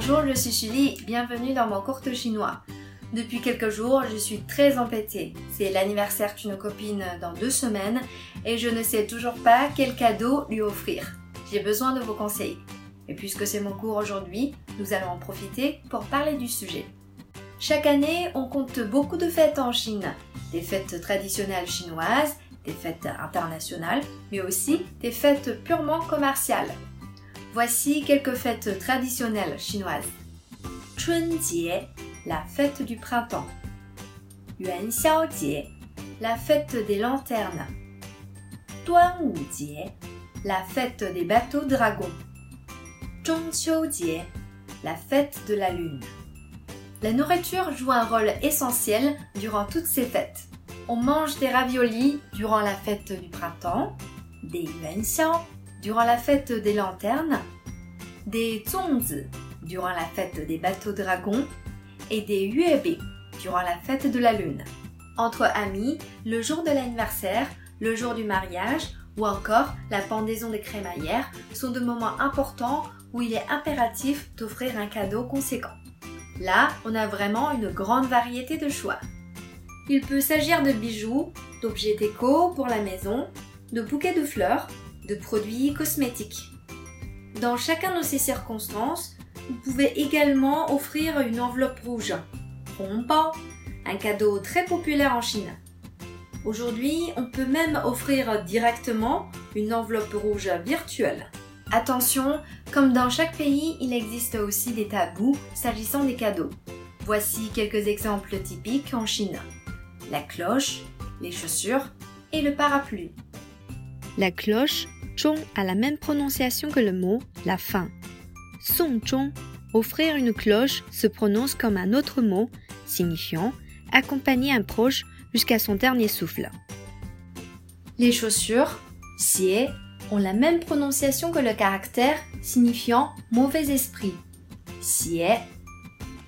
Bonjour, je suis Julie, bienvenue dans mon cours de chinois. Depuis quelques jours, je suis très embêtée. C'est l'anniversaire d'une copine dans deux semaines et je ne sais toujours pas quel cadeau lui offrir. J'ai besoin de vos conseils. Et puisque c'est mon cours aujourd'hui, nous allons en profiter pour parler du sujet. Chaque année, on compte beaucoup de fêtes en Chine. Des fêtes traditionnelles chinoises, des fêtes internationales, mais aussi des fêtes purement commerciales. Voici quelques fêtes traditionnelles chinoises. Chunjie, la fête du printemps. Yuanxiaojie, la fête des lanternes. Duanwujie, la fête des bateaux dragons. Zhongqiujie, la fête de la lune. La nourriture joue un rôle essentiel durant toutes ces fêtes. On mange des raviolis durant la fête du printemps, des yuanxiao durant la fête des lanternes, des zongzi durant la fête des bateaux dragons et des yuebi durant la fête de la lune. Entre amis, le jour de l'anniversaire, le jour du mariage ou encore la pendaison des crémaillères sont de moments importants où il est impératif d'offrir un cadeau conséquent. Là, on a vraiment une grande variété de choix. Il peut s'agir de bijoux, d'objets déco pour la maison, de bouquets de fleurs, de produits cosmétiques. Dans chacun de ces circonstances, vous pouvez également offrir une enveloppe rouge, un cadeau très populaire en Chine. Aujourd'hui, on peut même offrir directement une enveloppe rouge virtuelle. Attention, comme dans chaque pays, il existe aussi des tabous s'agissant des cadeaux. Voici quelques exemples typiques en Chine. La cloche, les chaussures et le parapluie. La cloche, zhong a la même prononciation que le mot la fin. Song zhong, offrir une cloche, se prononce comme un autre mot signifiant accompagner un proche jusqu'à son dernier souffle. Les chaussures, xie, ont la même prononciation que le caractère signifiant mauvais esprit. Xie.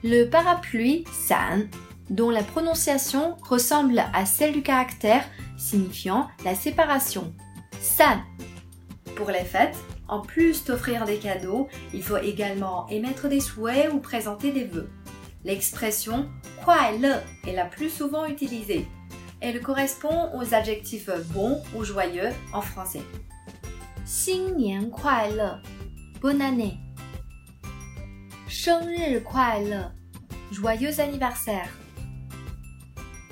Le parapluie, san, dont la prononciation ressemble à celle du caractère signifiant la séparation. San Pour les fêtes, en plus d'offrir des cadeaux, il faut également émettre des souhaits ou présenter des vœux. L'expression le est la plus souvent utilisée. Elle correspond aux adjectifs bon ou joyeux en français. 新年快乐，Bonne année。生日快乐，Joyeux anniversaire。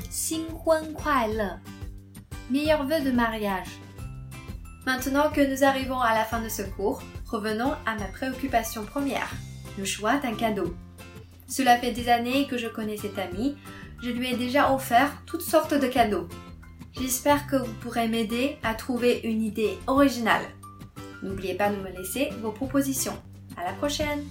新婚快乐，Meilleurs vœux de mariage。 Maintenant que nous arrivons à la fin de ce cours, revenons à ma préoccupation première, le choix d'un cadeau. Cela fait des années que je connais cet ami, je lui ai déjà offert toutes sortes de cadeaux. J'espère que vous pourrez m'aider à trouver une idée originale. N'oubliez pas de me laisser vos propositions. À la prochaine!